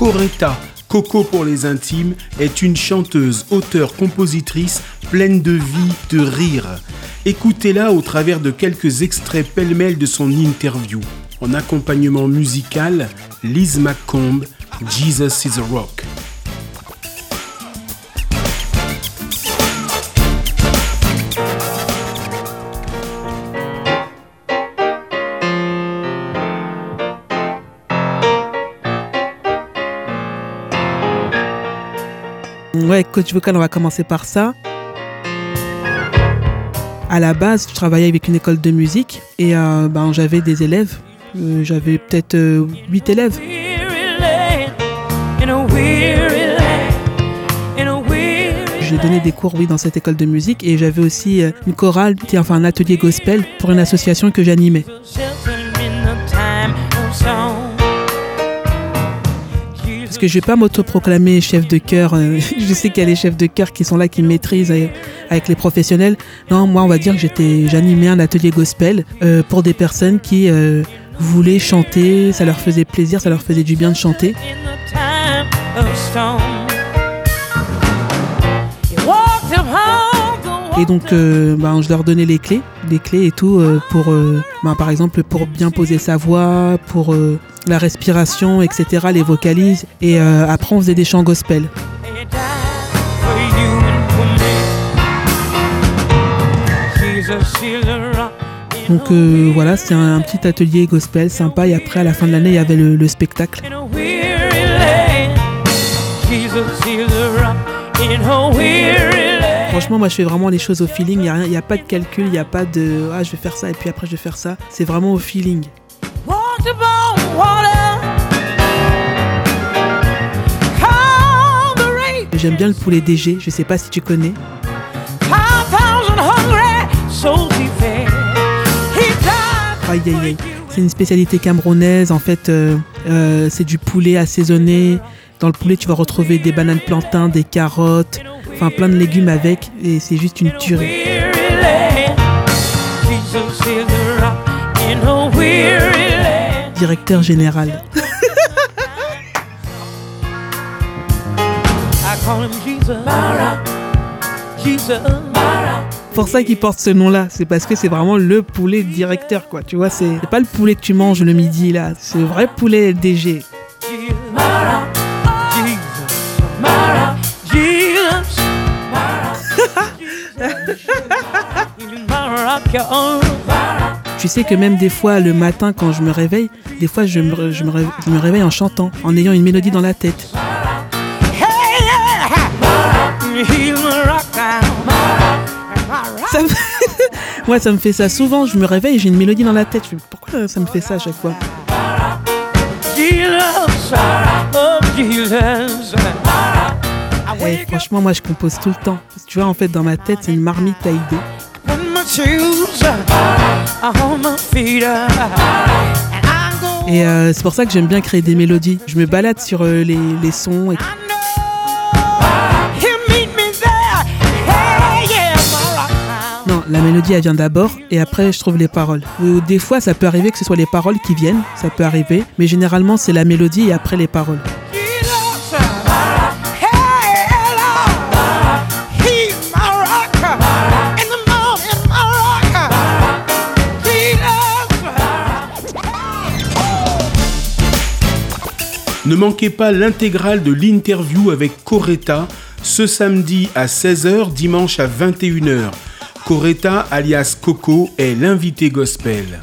Coretta, Coco pour les intimes, est une chanteuse, auteure, compositrice pleine de vie, de rire. Écoutez-la au travers de quelques extraits pêle-mêle de son interview. En accompagnement musical, Liz McComb, Jesus is a Rock. Ouais, coach vocal, on va commencer par ça. À la base, je travaillais avec une école de musique et euh, ben, j'avais des élèves. Euh, j'avais peut-être 8 élèves. J'ai donné des cours, oui, dans cette école de musique et j'avais aussi euh, une chorale, enfin un atelier gospel pour une association que j'animais. Que je vais pas m'autoproclamer chef de chœur. euh, je sais qu'il y a les chefs de chœur qui sont là, qui maîtrisent euh, avec les professionnels. Non, moi, on va dire que j'étais, j'animais un atelier gospel euh, pour des personnes qui voulaient chanter. Ça leur faisait plaisir, ça leur faisait du bien de chanter. Et donc, euh, ben, je leur donnais les clés, les clés et tout, euh, pour, euh, ben, par exemple, pour bien poser sa voix, pour la respiration, etc., les vocalises. Et après, on faisait des chants gospel. Donc voilà, c'est un, un petit atelier gospel sympa. Et après, à la fin de l'année, il y avait le, le spectacle. Franchement, moi, je fais vraiment les choses au feeling. Il n'y a, a pas de calcul, il n'y a pas de ah, je vais faire ça et puis après, je vais faire ça. C'est vraiment au feeling. J'aime bien le poulet DG, je sais pas si tu connais. Aïe aïe aïe. C'est une spécialité camerounaise. En fait, euh, euh, c'est du poulet assaisonné. Dans le poulet, tu vas retrouver des bananes plantains, des carottes, enfin plein de légumes avec. Et c'est juste une tuerie. Directeur général. Pour ça qu'il porte ce nom-là, c'est parce que c'est vraiment le poulet directeur, quoi. Tu vois, c'est pas le poulet que tu manges le midi, là. C'est le vrai poulet DG. Tu sais que même des fois, le matin, quand je me réveille, des fois, je me, je me, ré- je me réveille en chantant, en ayant une mélodie dans la tête. Ça me... Moi, ça me fait ça souvent. Je me réveille et j'ai une mélodie dans la tête. Pourquoi ça me fait ça à chaque fois? Eh, Franchement, moi, je compose tout le temps. Tu vois, en fait, dans ma tête, c'est une marmite à idées. Et euh, c'est pour ça que j'aime bien créer des mélodies. Je me balade sur euh, les, les sons. Et... Non, la mélodie, elle vient d'abord et après, je trouve les paroles. Ou des fois, ça peut arriver que ce soit les paroles qui viennent. Ça peut arriver. Mais généralement, c'est la mélodie et après les paroles. Ne manquez pas l'intégrale de l'interview avec Coretta ce samedi à 16h, dimanche à 21h. Coretta, alias Coco, est l'invité gospel.